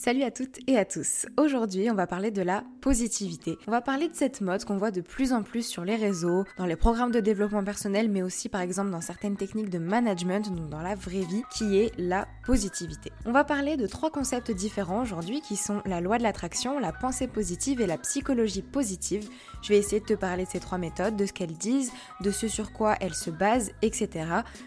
Salut à toutes et à tous. Aujourd'hui, on va parler de la positivité. On va parler de cette mode qu'on voit de plus en plus sur les réseaux, dans les programmes de développement personnel, mais aussi par exemple dans certaines techniques de management, donc dans la vraie vie, qui est la positivité. On va parler de trois concepts différents aujourd'hui qui sont la loi de l'attraction, la pensée positive et la psychologie positive. Je vais essayer de te parler de ces trois méthodes, de ce qu'elles disent, de ce sur quoi elles se basent, etc.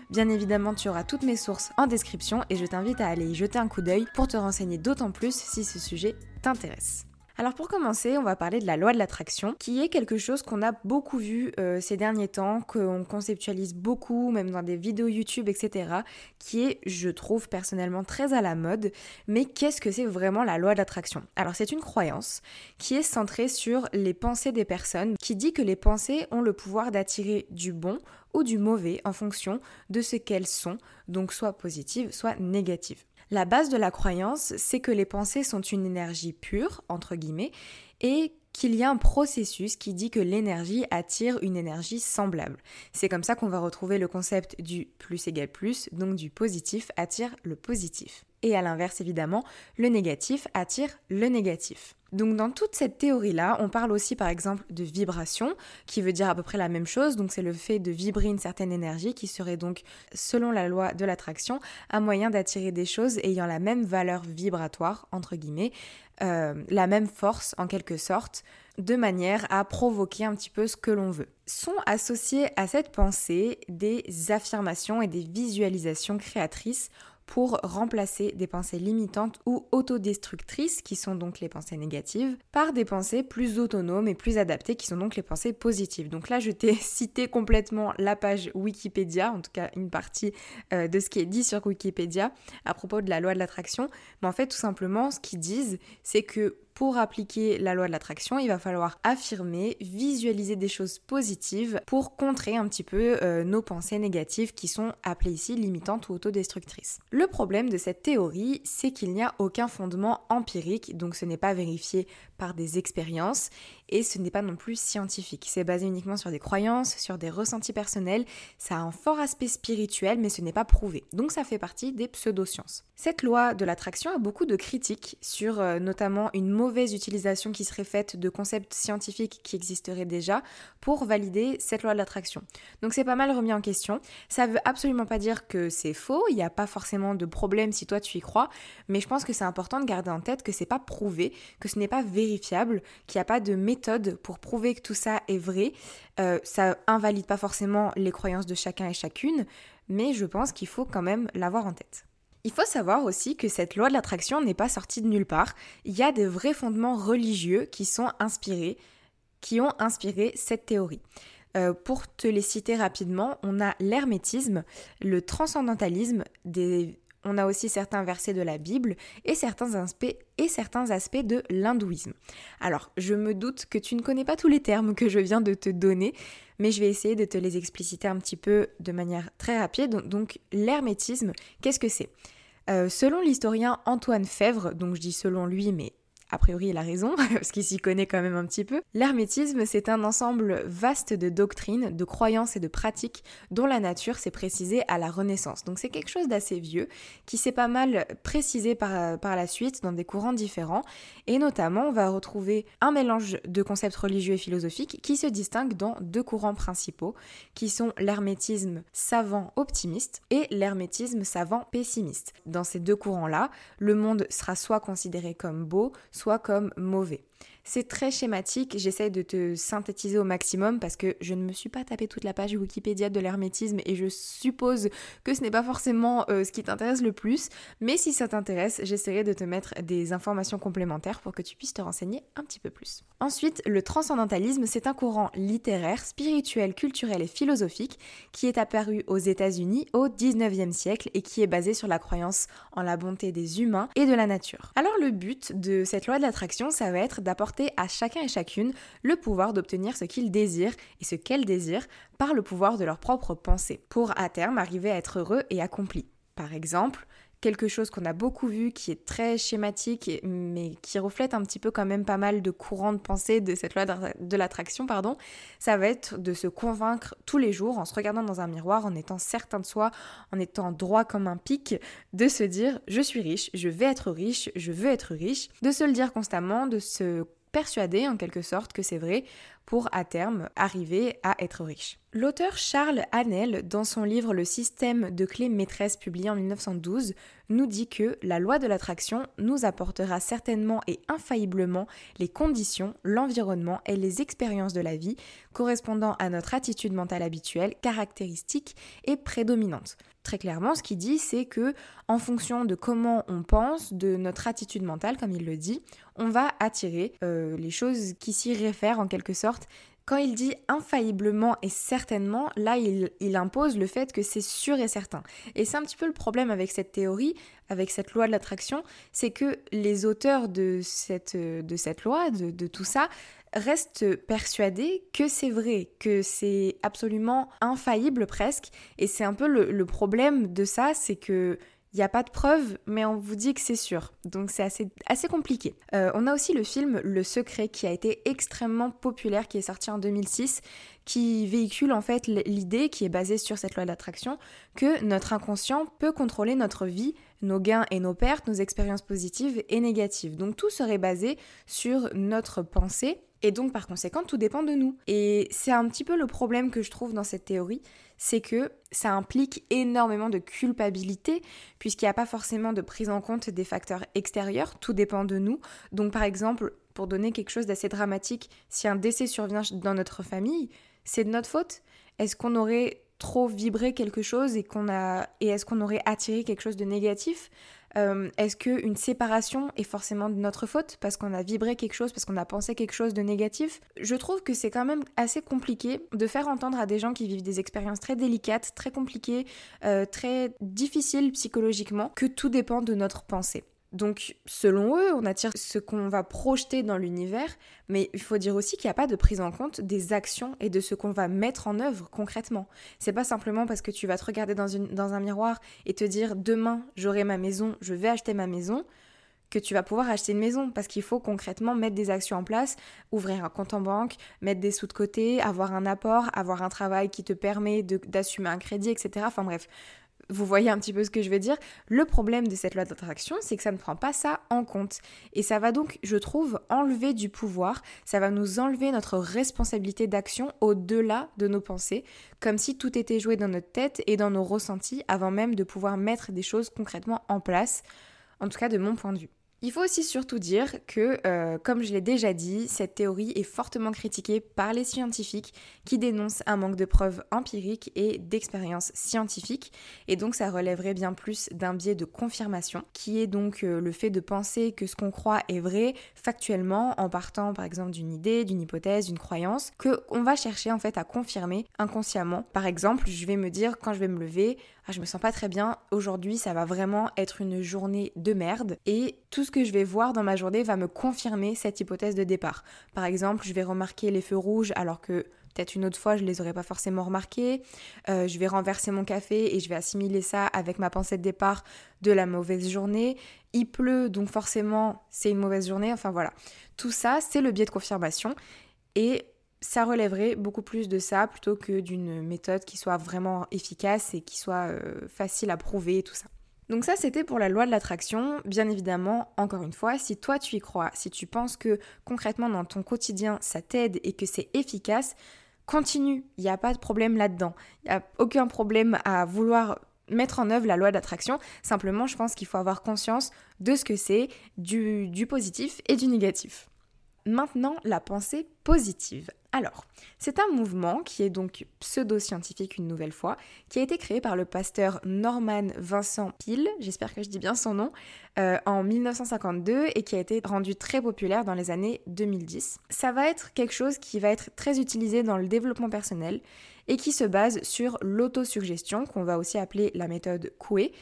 Bien évidemment, tu auras toutes mes sources en description et je t'invite à aller y jeter un coup d'œil pour te renseigner d'autant plus si ce sujet t'intéresse. Alors pour commencer, on va parler de la loi de l'attraction, qui est quelque chose qu'on a beaucoup vu euh, ces derniers temps, qu'on conceptualise beaucoup, même dans des vidéos YouTube, etc., qui est, je trouve personnellement, très à la mode. Mais qu'est-ce que c'est vraiment la loi de l'attraction? Alors c'est une croyance qui est centrée sur les pensées des personnes, qui dit que les pensées ont le pouvoir d'attirer du bon ou du mauvais en fonction de ce qu'elles sont, donc soit positives, soit négatives. La base de la croyance, c'est que les pensées sont une énergie pure, entre guillemets, et qu'il y a un processus qui dit que l'énergie attire une énergie semblable. C'est comme ça qu'on va retrouver le concept du plus égale plus, donc du positif attire le positif. Et à l'inverse, évidemment, le négatif attire le négatif. Donc dans toute cette théorie-là, on parle aussi par exemple de vibration, qui veut dire à peu près la même chose, donc c'est le fait de vibrer une certaine énergie qui serait donc, selon la loi de l'attraction, un moyen d'attirer des choses ayant la même valeur vibratoire, entre guillemets, euh, la même force en quelque sorte, de manière à provoquer un petit peu ce que l'on veut. Sont associées à cette pensée des affirmations et des visualisations créatrices pour remplacer des pensées limitantes ou autodestructrices, qui sont donc les pensées négatives, par des pensées plus autonomes et plus adaptées, qui sont donc les pensées positives. Donc là, je t'ai cité complètement la page Wikipédia, en tout cas une partie euh, de ce qui est dit sur Wikipédia à propos de la loi de l'attraction. Mais en fait, tout simplement, ce qu'ils disent, c'est que pour appliquer la loi de l'attraction, il va falloir affirmer, visualiser des choses positives pour contrer un petit peu euh, nos pensées négatives qui sont appelées ici limitantes ou autodestructrices. Le problème de cette théorie, c'est qu'il n'y a aucun fondement empirique, donc ce n'est pas vérifié par des expériences et ce n'est pas non plus scientifique. C'est basé uniquement sur des croyances, sur des ressentis personnels, ça a un fort aspect spirituel mais ce n'est pas prouvé. Donc ça fait partie des pseudosciences. Cette loi de l'attraction a beaucoup de critiques sur euh, notamment une mauvaise utilisation qui serait faite de concepts scientifiques qui existeraient déjà pour valider cette loi de l'attraction. Donc c'est pas mal remis en question. Ça veut absolument pas dire que c'est faux, il n'y a pas forcément de problème si toi tu y crois, mais je pense que c'est important de garder en tête que c'est pas prouvé, que ce n'est pas vérifiable, qu'il n'y a pas de méthode pour prouver que tout ça est vrai. Euh, ça invalide pas forcément les croyances de chacun et chacune, mais je pense qu'il faut quand même l'avoir en tête. Il faut savoir aussi que cette loi de l'attraction n'est pas sortie de nulle part. Il y a des vrais fondements religieux qui sont inspirés, qui ont inspiré cette théorie. Euh, pour te les citer rapidement, on a l'hermétisme, le transcendantalisme, des on a aussi certains versets de la Bible et certains aspects, de l'hindouisme. Alors, je me doute que tu ne connais pas tous les termes que je viens de te donner, mais je vais essayer de te les expliciter un petit peu de manière très rapide. Donc, l'hermétisme, qu'est-ce que c'est? Euh, Selon l'historien Antoine Fèvre, donc je dis selon lui, mais a priori il a raison, parce qu'il s'y connaît quand même un petit peu. L'hermétisme, c'est un ensemble vaste de doctrines, de croyances et de pratiques dont la nature s'est précisée à la Renaissance. Donc c'est quelque chose d'assez vieux, qui s'est pas mal précisé par, la suite dans des courants différents, et notamment on va retrouver un mélange de concepts religieux et philosophiques qui se distinguent dans deux courants principaux, qui sont l'hermétisme savant optimiste et l'hermétisme savant pessimiste. Dans ces deux courants-là, le monde sera soit considéré comme beau, comme mauvais. C'est très schématique, j'essaye de te synthétiser au maximum parce que je ne me suis pas tapé toute la page Wikipédia de l'hermétisme et je suppose que ce n'est pas forcément euh, ce qui t'intéresse le plus, mais si ça t'intéresse, j'essaierai de te mettre des informations complémentaires pour que tu puisses te renseigner un petit peu plus. Ensuite, le transcendantalisme, c'est un courant littéraire, spirituel, culturel et philosophique qui est apparu aux États-Unis au 19e siècle et qui est basé sur la croyance en la bonté des humains et de la nature. Alors le but de cette loi de l'attraction, ça va être d'apporter à chacun et chacune le pouvoir d'obtenir ce qu'ils désirent et ce qu'elles désirent par le pouvoir de leur propre pensée, pour à terme arriver à être heureux et accompli. Par exemple, quelque chose qu'on a beaucoup vu, qui est très schématique, mais qui reflète un petit peu quand même pas mal de courants de pensée de cette loi de l'attraction, pardon, ça va être de se convaincre tous les jours en se regardant dans un miroir, en étant certain de soi, en étant droit comme un pic, de se dire je suis riche, je vais être riche, je veux être riche, de se le dire constamment, de se persuader en quelque sorte que c'est vrai pour à terme arriver à être riche. L'auteur Charles Hanel, dans son livre Le système de clés maîtresses publié en 1912, nous dit que la loi de l'attraction nous apportera certainement et infailliblement les conditions, l'environnement et les expériences de la vie correspondant à notre attitude mentale habituelle, caractéristique et prédominante. Très clairement, ce qu'il dit, c'est que en fonction de comment on pense, de notre attitude mentale, comme il le dit, on va attirer euh, les choses qui s'y réfèrent en quelque sorte quand il dit infailliblement et certainement, là, il, impose le fait que c'est sûr et certain. Et c'est un petit peu le problème avec cette théorie, avec cette loi de l'attraction, c'est que les auteurs de cette, loi, de, tout ça, restent persuadés que c'est vrai, que c'est absolument infaillible presque. Et c'est un peu le problème de ça, c'est que il n'y a pas de preuves, mais on vous dit que c'est sûr. Donc c'est assez, compliqué. Euh, on a aussi le film Le Secret qui a été extrêmement populaire, qui est sorti en 2006, qui véhicule en fait l'idée, qui est basée sur cette loi d'attraction, que notre inconscient peut contrôler notre vie, nos gains et nos pertes, nos expériences positives et négatives. Donc tout serait basé sur notre pensée. Et donc par conséquent, tout dépend de nous. Et c'est un petit peu le problème que je trouve dans cette théorie, c'est que ça implique énormément de culpabilité puisqu'il n'y a pas forcément de prise en compte des facteurs extérieurs, tout dépend de nous. Donc par exemple, pour donner quelque chose d'assez dramatique, si un décès survient dans notre famille, c'est de notre faute? Est-ce qu'on aurait trop vibré quelque chose et qu'on est-ce qu'on aurait attiré quelque chose de négatif? Euh, est-ce qu'une séparation est forcément de notre faute parce qu'on a vibré quelque chose, parce qu'on a pensé quelque chose de négatif? Je trouve que c'est quand même assez compliqué de faire entendre à des gens qui vivent des expériences très délicates, très compliquées, euh, très difficiles psychologiquement, que tout dépend de notre pensée. Donc, selon eux, on attire ce qu'on va projeter dans l'univers, mais il faut dire aussi qu'il n'y a pas de prise en compte des actions et de ce qu'on va mettre en œuvre concrètement. C'est pas simplement parce que tu vas te regarder dans, dans un miroir et te dire demain j'aurai ma maison, je vais acheter ma maison, que tu vas pouvoir acheter une maison parce qu'il faut concrètement mettre des actions en place, ouvrir un compte en banque, mettre des sous de côté, avoir un apport, avoir un travail qui te permet d'assumer un crédit, etc. Enfin bref, vous voyez un petit peu ce que je veux dire. Le problème de cette loi d'attraction, c'est que ça ne prend pas ça en compte. Et ça va donc, je trouve, enlever du pouvoir, ça va nous enlever notre responsabilité d'action au-delà de nos pensées, comme si tout était joué dans notre tête et dans nos ressentis avant même de pouvoir mettre des choses concrètement en place, en tout cas de mon point de vue. Il faut aussi surtout dire que, euh, comme je l'ai déjà dit, cette théorie est fortement critiquée par les scientifiques qui dénoncent un manque de preuves empiriques et d'expériences scientifiques, et donc ça relèverait bien plus d'un biais de confirmation, qui est donc euh, le fait de penser que ce qu'on croit est vrai factuellement en partant par exemple d'une idée, d'une hypothèse, d'une croyance, que on va chercher en fait à confirmer inconsciemment. Par exemple, je vais me dire quand je vais me lever, ah, je me sens pas très bien, aujourd'hui ça va vraiment être une journée de merde et tout ce que je vais voir dans ma journée va me confirmer cette hypothèse de départ. Par exemple, je vais remarquer les feux rouges alors que peut-être une autre fois je les aurais pas forcément remarqués. Euh, je vais renverser mon café et je vais assimiler ça avec ma pensée de départ de la mauvaise journée. il pleut, donc forcément c'est une mauvaise journée. Enfin voilà, tout ça c'est le biais de confirmation et ça relèverait beaucoup plus de ça plutôt que d'une méthode qui soit vraiment efficace et qui soit euh, facile à prouver et tout ça. Donc ça c'était pour la loi de l'attraction. Bien évidemment, encore une fois, si toi tu y crois, si tu penses que concrètement dans ton quotidien ça t'aide et que c'est efficace, continue, il n'y a pas de problème là-dedans. Il n'y a aucun problème à vouloir mettre en œuvre la loi d'attraction. Simplement, je pense qu'il faut avoir conscience de ce que c'est, du, du positif et du négatif. Maintenant, la pensée positive. Alors, c'est un mouvement qui est donc pseudo-scientifique une nouvelle fois, qui a été créé par le pasteur Norman Vincent Peale, j'espère que je dis bien son nom, euh, en 1952 et qui a été rendu très populaire dans les années 2010. Ça va être quelque chose qui va être très utilisé dans le développement personnel et qui se base sur l'autosuggestion, qu'on va aussi appeler la méthode Coué,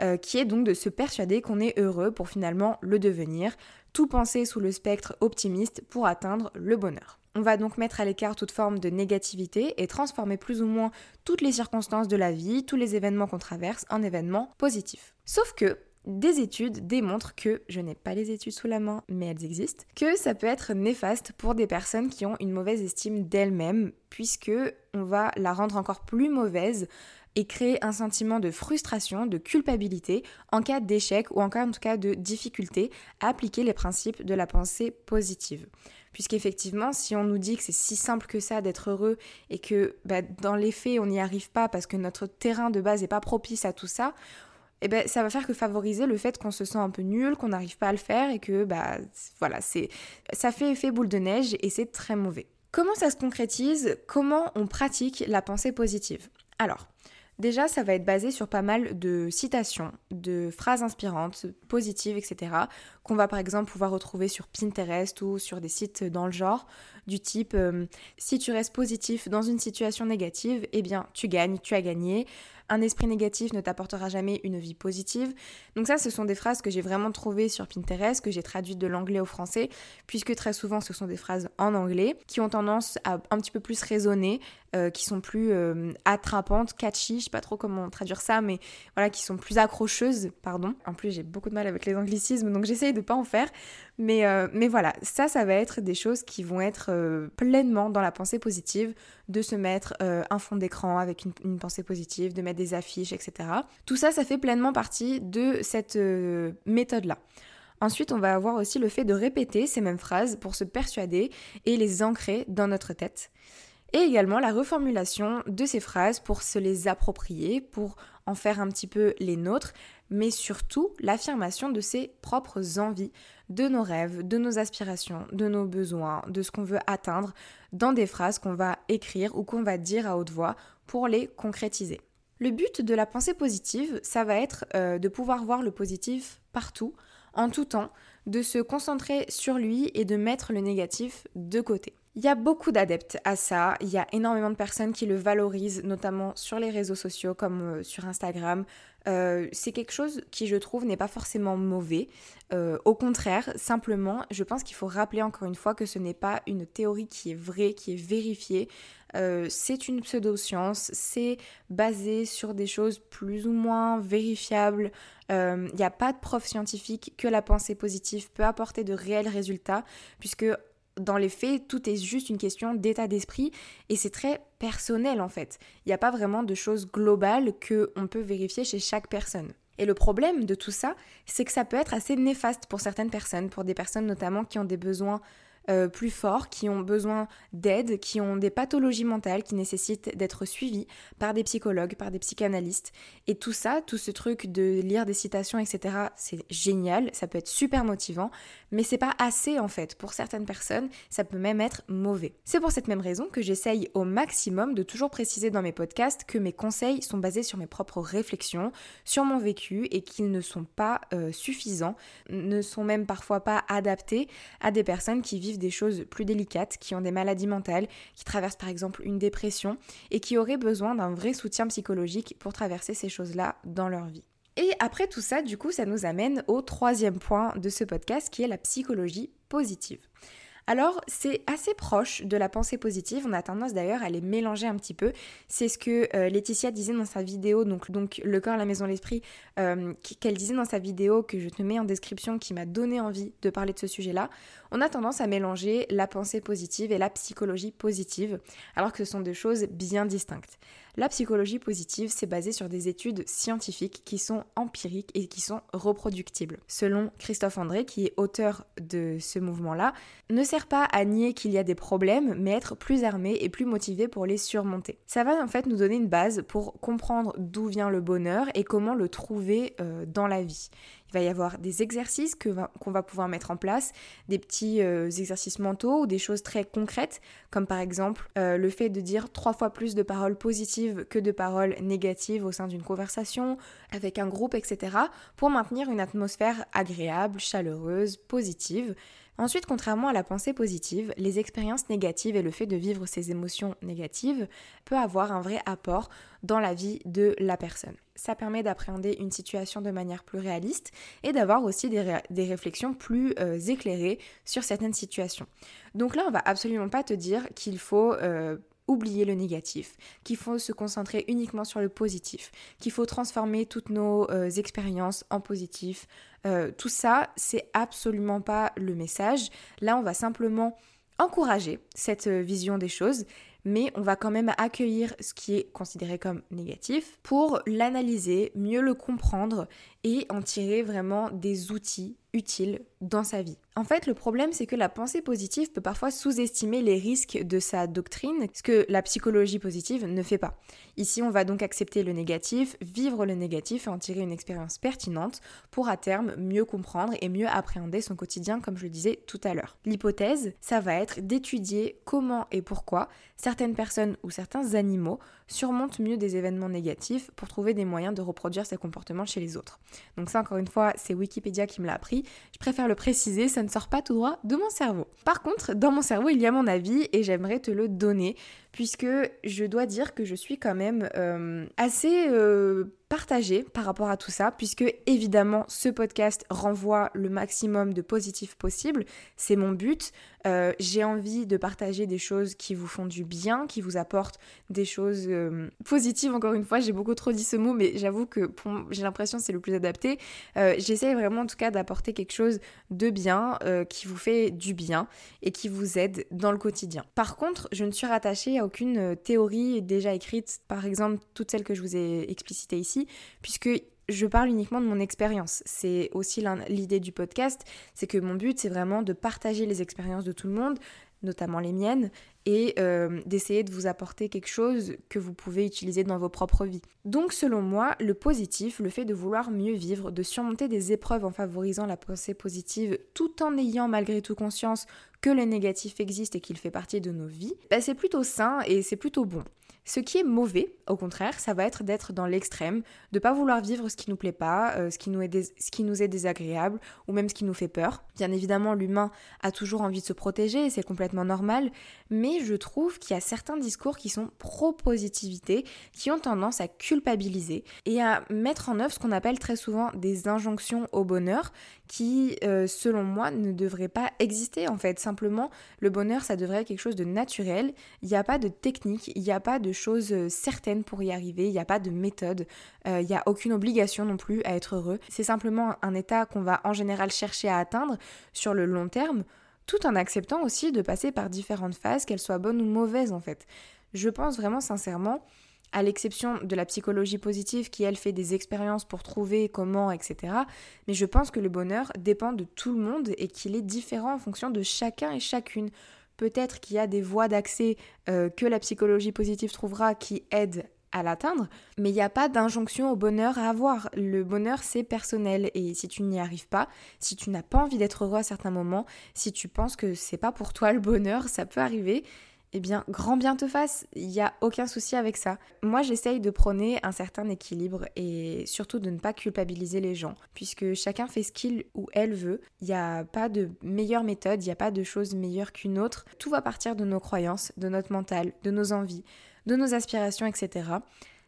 euh, qui est donc de se persuader qu'on est heureux pour finalement le devenir, tout penser sous le spectre optimiste pour atteindre le bonheur. On va donc mettre à l'écart toute forme de négativité et transformer plus ou moins toutes les circonstances de la vie, tous les événements qu'on traverse en événements positifs. Sauf que des études démontrent que, je n'ai pas les études sous la main, mais elles existent, que ça peut être néfaste pour des personnes qui ont une mauvaise estime d'elles-mêmes, puisque on va la rendre encore plus mauvaise et créer un sentiment de frustration, de culpabilité en cas d'échec ou en cas en tout cas de difficulté à appliquer les principes de la pensée positive. Puisqu'effectivement, si on nous dit que c'est si simple que ça d'être heureux et que bah, dans les faits on n'y arrive pas parce que notre terrain de base n'est pas propice à tout ça, eh ben, ça va faire que favoriser le fait qu'on se sent un peu nul, qu'on n'arrive pas à le faire et que bah voilà, ça fait effet boule de neige et c'est très mauvais. Comment ça se concrétise? Comment on pratique la pensée positive? Alors, Déjà, ça va être basé sur pas mal de citations, de phrases inspirantes, positives, etc., qu'on va par exemple pouvoir retrouver sur Pinterest ou sur des sites dans le genre, du type euh, si tu restes positif dans une situation négative, eh bien tu gagnes, tu as gagné un esprit négatif ne t'apportera jamais une vie positive. Donc ça, ce sont des phrases que j'ai vraiment trouvées sur Pinterest, que j'ai traduites de l'anglais au français, puisque très souvent ce sont des phrases en anglais qui ont tendance à un petit peu plus résonner, euh, qui sont plus euh, attrapantes, catchy, je sais pas trop comment traduire ça, mais voilà, qui sont plus accrocheuses, pardon. En plus, j'ai beaucoup de mal avec les anglicismes, donc j'essaye de pas en faire. Mais, mais voilà, ça, ça va être des choses qui vont être pleinement dans la pensée positive, de se mettre un fond d'écran avec une, pensée positive, de mettre des affiches, etc. Tout ça, ça fait pleinement partie de cette méthode-là. Ensuite, on va avoir aussi le fait de répéter ces mêmes phrases pour se persuader et les ancrer dans notre tête et également la reformulation de ces phrases pour se les approprier, pour en faire un petit peu les nôtres, mais surtout l'affirmation de ses propres envies, de nos rêves, de nos aspirations, de nos besoins, de ce qu'on veut atteindre dans des phrases qu'on va écrire ou qu'on va dire à haute voix pour les concrétiser. Le but de la pensée positive, ça va être euh, de pouvoir voir le positif partout, en tout temps, de se concentrer sur lui et de mettre le négatif de côté. Il y a beaucoup d'adeptes à ça, il y a énormément de personnes qui le valorisent, notamment sur les réseaux sociaux comme euh, sur Instagram. Euh, c'est quelque chose qui, je trouve, n'est pas forcément mauvais. Euh, au contraire, simplement, je pense qu'il faut rappeler encore une fois que ce n'est pas une théorie qui est vraie, qui est vérifiée. c'est une pseudo-science, c'est basé sur des choses plus ou moins vérifiables. Il n'y a pas de preuve scientifique que la pensée positive peut apporter de réels résultats, puisque dans les faits, tout est juste une question d'état d'esprit et c'est très personnel en fait. Il n'y a pas vraiment de choses globales que on peut vérifier chez chaque personne. Et le problème de tout ça, c'est que ça peut être assez néfaste pour certaines personnes, pour des personnes notamment qui ont des besoins euh, plus forts, qui ont besoin d'aide, qui ont des pathologies mentales qui nécessitent d'être suivis par des psychologues, par des psychanalystes. Et tout ça, tout ce truc de lire des citations, etc., c'est génial, ça peut être super motivant, mais c'est pas assez en fait. Pour certaines personnes, ça peut même être mauvais. C'est pour cette même raison que j'essaye au maximum de toujours préciser dans mes podcasts que mes conseils sont basés sur mes propres réflexions, sur mon vécu et qu'ils ne sont pas euh, suffisants, ne sont même parfois pas adaptés à des personnes qui vivent des choses plus délicates, qui ont des maladies mentales, qui traversent par exemple une dépression et qui auraient besoin d'un vrai soutien psychologique pour traverser ces choses-là dans leur vie. Et après tout ça, du coup, ça nous amène au troisième point de ce podcast qui est la psychologie positive. Alors c'est assez proche de la pensée positive, on a tendance d'ailleurs à les mélanger un petit peu. C'est ce que euh, Laetitia disait dans sa vidéo, donc, Le corps, la maison, l'esprit, euh, qu'elle disait dans sa vidéo que je te mets en description qui m'a donné envie de parler de ce sujet-là. On a tendance à mélanger la pensée positive et la psychologie positive, alors que ce sont deux choses bien distinctes. La psychologie positive, c'est basé sur des études scientifiques qui sont empiriques et qui sont reproductibles. Selon Christophe André, qui est auteur de ce mouvement-là, ne sert pas à nier qu'il y a des problèmes, mais être plus armé et plus motivé pour les surmonter. Ça va en fait nous donner une base pour comprendre d'où vient le bonheur et comment le trouver euh, dans la vie. Il va y avoir des exercices qu'on va, pouvoir mettre en place, des petits euh, exercices mentaux ou des choses très concrètes, comme par exemple euh, le fait de dire trois fois plus de paroles positives que de paroles négatives au sein d'une conversation, avec un groupe, etc., pour maintenir une atmosphère agréable, chaleureuse, positive. Ensuite, contrairement à la pensée positive, les expériences négatives et le fait de vivre ces émotions négatives peut avoir un vrai apport dans la vie de la personne. Ça permet d'appréhender une situation de manière plus réaliste et d'avoir aussi des, réflexions plus euh, éclairées sur certaines situations. Donc là, on va absolument pas te dire qu'il faut euh, oublier le négatif, qu'il faut se concentrer uniquement sur le positif, qu'il faut transformer toutes nos euh, expériences en positif. Tout ça, c'est absolument pas le message. Là, on va simplement encourager cette vision des choses mais on va quand même accueillir ce qui est considéré comme négatif pour l'analyser, mieux le comprendre et en tirer vraiment des outils utiles dans sa vie. En fait, le problème, c'est que la pensée positive peut parfois sous-estimer les risques de sa doctrine, ce que la psychologie positive ne fait pas. Ici, on va donc accepter le négatif, vivre le négatif et en tirer une expérience pertinente pour à terme mieux comprendre et mieux appréhender son quotidien, comme je le disais tout à l'heure. L'hypothèse, ça va être d'étudier comment et pourquoi certaines personnes ou certains animaux surmontent mieux des événements négatifs pour trouver des moyens de reproduire ces comportements chez les autres. Donc ça, encore une fois, c'est Wikipédia qui me l'a appris. Je préfère le préciser, ça ne sort pas tout droit de mon cerveau. Par contre, dans mon cerveau, il y a mon avis et j'aimerais te le donner puisque je dois dire que je suis quand même euh, assez euh, partagée par rapport à tout ça, puisque évidemment ce podcast renvoie le maximum de positif possible, c'est mon but. Euh, j'ai envie de partager des choses qui vous font du bien, qui vous apportent des choses positives. Encore une fois, j'ai beaucoup trop dit ce mot, mais j'avoue que j'ai l'impression que c'est le plus adapté. J'essaie vraiment en tout cas d'apporter quelque chose de bien, qui vous fait du bien et qui vous aide dans le quotidien. Par contre, je ne suis rattachée aucune euh, théorie déjà écrite, par exemple toutes celles que je vous ai explicitées ici, puisque je parle uniquement de mon expérience. C'est aussi l'idée du podcast, c'est que mon but c'est vraiment de partager les expériences de tout le monde, notamment les miennes, et euh, d'essayer de vous apporter quelque chose que vous pouvez utiliser dans vos propres vies. Donc selon moi, le positif, le fait de vouloir mieux vivre, de surmonter des épreuves en favorisant la pensée positive tout en ayant malgré tout conscience que le négatif existe et qu'il fait partie de nos vies, bah, c'est plutôt sain et c'est plutôt bon. Ce qui est mauvais, au contraire, ça va être d'être dans l'extrême, de pas vouloir vivre ce qui nous plaît pas, euh, ce, qui nous est ce qui nous est désagréable, ou même ce qui nous fait peur. Bien évidemment, l'humain a toujours envie de se protéger, c'est complètement normal, mais je trouve qu'il y a certains discours qui sont pro-positivité, qui ont tendance à culpabiliser et à mettre en œuvre ce qu'on appelle très souvent des injonctions au bonheur, qui, euh, selon moi, ne devraient pas exister en fait. Simplement, le bonheur, ça devrait être quelque chose de naturel. Il n'y a pas de technique, il n'y a pas de choses euh, certaines pour y arriver, il n'y a pas de méthode, euh, il n'y a aucune obligation non plus à être heureux. C'est simplement un état qu'on va en général chercher à atteindre sur le long terme tout en acceptant aussi de passer par différentes phases, qu'elles soient bonnes ou mauvaises en fait. Je pense vraiment sincèrement, à l'exception de la psychologie positive qui elle fait des expériences pour trouver comment, etc. Mais je pense que le bonheur dépend de tout le monde et qu'il est différent en fonction de chacun et chacune. Peut-être qu'il y a des voies d'accès euh, que la psychologie positive trouvera qui aident à l'atteindre, mais il n'y a pas d'injonction au bonheur à avoir. Le bonheur, c'est personnel et si tu n'y arrives pas, si tu n'as pas envie d'être heureux à certains moments, si tu penses que c'est pas pour toi le bonheur, ça peut arriver. Eh bien, grand bien te fasse, il n'y a aucun souci avec ça. Moi, j'essaye de prôner un certain équilibre et surtout de ne pas culpabiliser les gens, puisque chacun fait ce qu'il ou elle veut. Il n'y a pas de meilleure méthode, il n'y a pas de chose meilleure qu'une autre. Tout va partir de nos croyances, de notre mental, de nos envies, de nos aspirations, etc.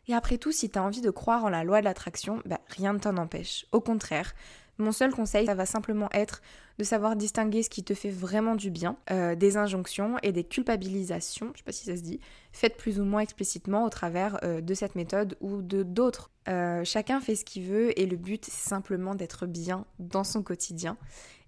Et après tout, si tu as envie de croire en la loi de l'attraction, bah, rien ne t'en empêche. Au contraire, Mon seul conseil, ça va simplement être de savoir distinguer ce qui te fait vraiment du bien, euh, des injonctions et des culpabilisations, je sais pas si ça se dit, faites plus ou moins explicitement au travers euh, de cette méthode ou de d'autres. Euh, chacun fait ce qu'il veut et le but c'est simplement d'être bien dans son quotidien.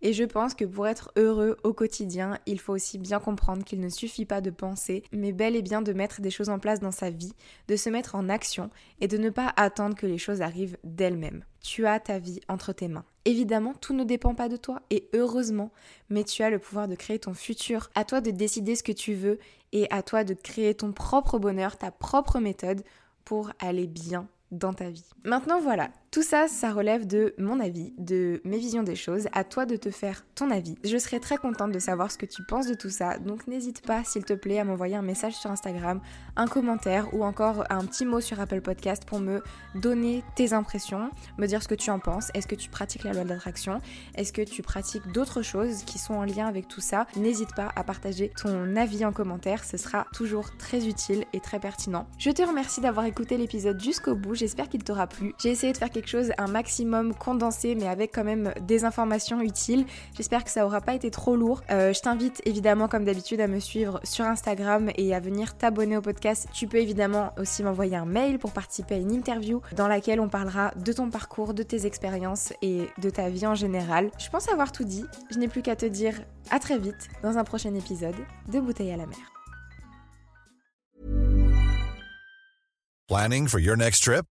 Et je pense que pour être heureux au quotidien, il faut aussi bien comprendre qu'il ne suffit pas de penser, mais bel et bien de mettre des choses en place dans sa vie, de se mettre en action et de ne pas attendre que les choses arrivent d'elles-mêmes. Tu as ta vie entre tes mains. Évidemment, tout ne dépend pas de toi, et heureusement, mais tu as le pouvoir de créer ton futur. À toi de décider ce que tu veux, et à toi de créer ton propre bonheur, ta propre méthode pour aller bien dans ta vie. Maintenant voilà, tout ça, ça relève de mon avis, de mes visions des choses. À toi de te faire ton avis. Je serais très contente de savoir ce que tu penses de tout ça. Donc n'hésite pas, s'il te plaît, à m'envoyer un message sur Instagram, un commentaire ou encore un petit mot sur Apple Podcast pour me donner tes impressions, me dire ce que tu en penses. Est-ce que tu pratiques la loi de l'attraction? Est-ce que tu pratiques d'autres choses qui sont en lien avec tout ça? N'hésite pas à partager ton avis en commentaire. Ce sera toujours très utile et très pertinent. Je te remercie d'avoir écouté l'épisode jusqu'au bout. J'espère qu'il t'aura plu. J'ai essayé de faire quelque chose un maximum condensé mais avec quand même des informations utiles. J'espère que ça aura pas été trop lourd. Euh, je t'invite évidemment comme d'habitude à me suivre sur Instagram et à venir t'abonner au podcast. Tu peux évidemment aussi m'envoyer un mail pour participer à une interview dans laquelle on parlera de ton parcours, de tes expériences et de ta vie en général. Je pense avoir tout dit. Je n'ai plus qu'à te dire à très vite dans un prochain épisode de Bouteille à la mer. Planning for your next trip?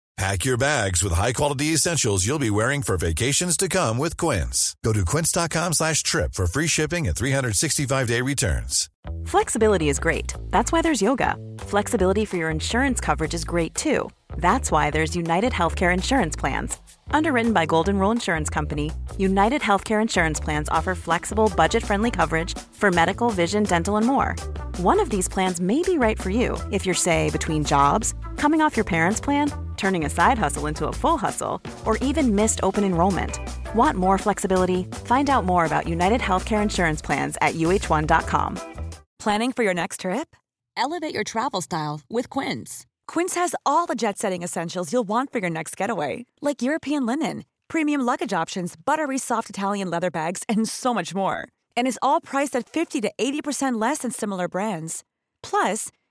Pack your bags with high-quality essentials you'll be wearing for vacations to come with Quince. Go to quince.com slash trip for free shipping and 365-day returns. Flexibility is great. That's why there's yoga. Flexibility for your insurance coverage is great too. That's why there's United Healthcare Insurance Plans. Underwritten by Golden Rule Insurance Company, United Healthcare Insurance Plans offer flexible, budget friendly coverage for medical, vision, dental, and more. One of these plans may be right for you if you're, say, between jobs, coming off your parents' plan, turning a side hustle into a full hustle, or even missed open enrollment. Want more flexibility? Find out more about United Healthcare Insurance Plans at uh1.com. Planning for your next trip? Elevate your travel style with Quince. Quince has all the jet setting essentials you'll want for your next getaway, like European linen, premium luggage options, buttery soft Italian leather bags, and so much more. And is all priced at 50 to 80% less than similar brands. Plus,